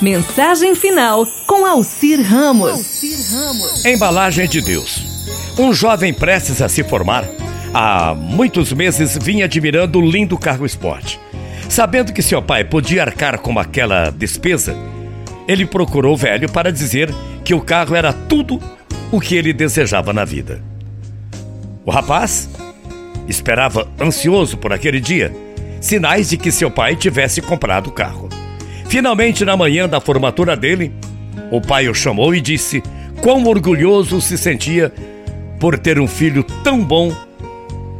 Mensagem final com Alcir Ramos. Embalagem de Deus. Um jovem prestes a se formar, há muitos meses vinha admirando o lindo carro esporte. Sabendo que seu pai podia arcar com aquela despesa, ele procurou o velho para dizer que o carro era tudo o que ele desejava na vida. O rapaz esperava ansioso por aquele dia, sinais de que seu pai tivesse comprado o carro. Finalmente, na manhã da formatura dele, o pai o chamou e disse quão orgulhoso se sentia por ter um filho tão bom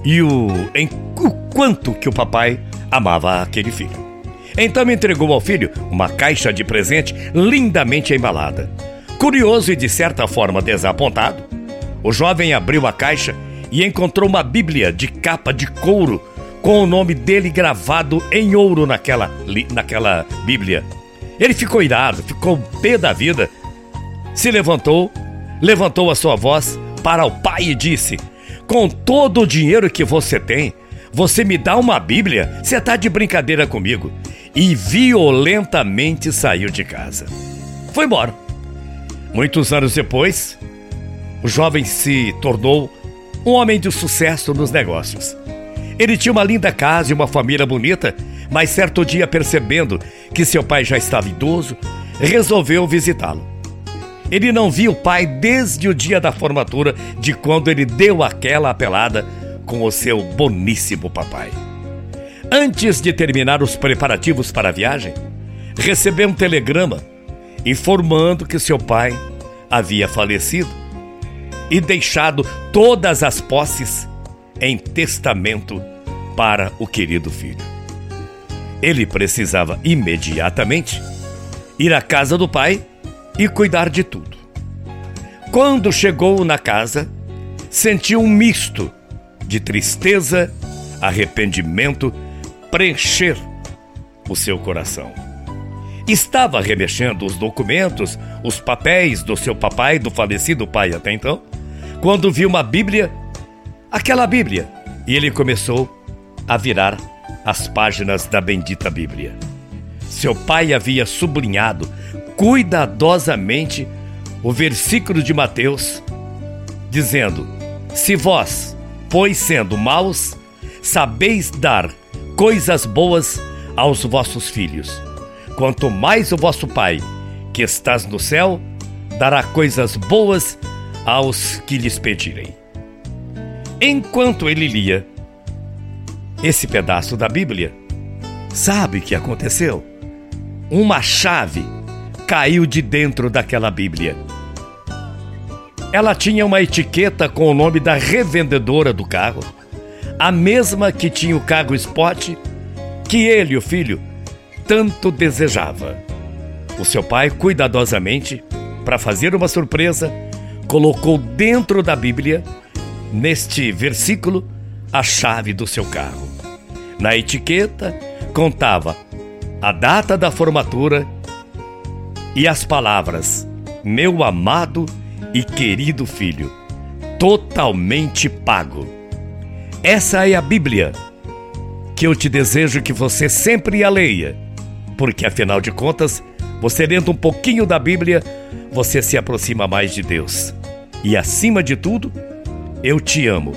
e o, em, o quanto que o papai amava aquele filho. Então entregou ao filho uma caixa de presente lindamente embalada. Curioso e de certa forma desapontado, o jovem abriu a caixa e encontrou uma Bíblia de capa de couro com o nome dele gravado em ouro naquela, naquela Bíblia. Ele ficou irado, ficou pé da vida. Se levantou, levantou a sua voz para o pai e disse: Com todo o dinheiro que você tem, você me dá uma Bíblia? Você está de brincadeira comigo? E violentamente saiu de casa. Foi embora. Muitos anos depois, o jovem se tornou um homem de sucesso nos negócios. Ele tinha uma linda casa e uma família bonita, mas certo dia, percebendo que seu pai já estava idoso, resolveu visitá-lo. Ele não via o pai desde o dia da formatura, de quando ele deu aquela apelada com o seu boníssimo papai. Antes de terminar os preparativos para a viagem, recebeu um telegrama informando que seu pai havia falecido e deixado todas as posses em testamento para o querido filho. Ele precisava imediatamente ir à casa do pai e cuidar de tudo. Quando chegou na casa, sentiu um misto de tristeza, arrependimento preencher o seu coração. Estava remexendo os documentos, os papéis do seu papai, do falecido pai até então, quando viu uma Bíblia aquela Bíblia. E ele começou a virar as páginas da bendita Bíblia. Seu pai havia sublinhado cuidadosamente o versículo de Mateus, dizendo: Se vós, pois sendo maus, sabeis dar coisas boas aos vossos filhos, quanto mais o vosso Pai, que estás no céu, dará coisas boas aos que lhes pedirem. Enquanto ele lia esse pedaço da Bíblia, sabe o que aconteceu? Uma chave caiu de dentro daquela Bíblia. Ela tinha uma etiqueta com o nome da revendedora do carro, a mesma que tinha o carro Spot que ele, o filho, tanto desejava. O seu pai, cuidadosamente, para fazer uma surpresa, colocou dentro da Bíblia neste versículo a chave do seu carro. Na etiqueta contava a data da formatura e as palavras: Meu amado e querido filho, totalmente pago. Essa é a Bíblia que eu te desejo que você sempre a leia, porque afinal de contas, você lendo um pouquinho da Bíblia, você se aproxima mais de Deus. E acima de tudo, eu te amo.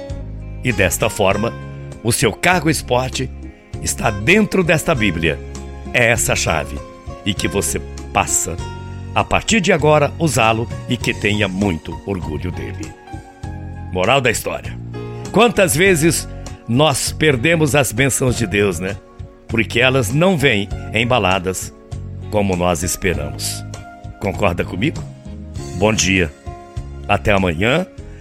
E desta forma, o seu cargo esporte está dentro desta Bíblia. É essa chave. E que você passa, a partir de agora, usá-lo e que tenha muito orgulho dele. Moral da história: quantas vezes nós perdemos as bênçãos de Deus, né? Porque elas não vêm embaladas como nós esperamos. Concorda comigo? Bom dia. Até amanhã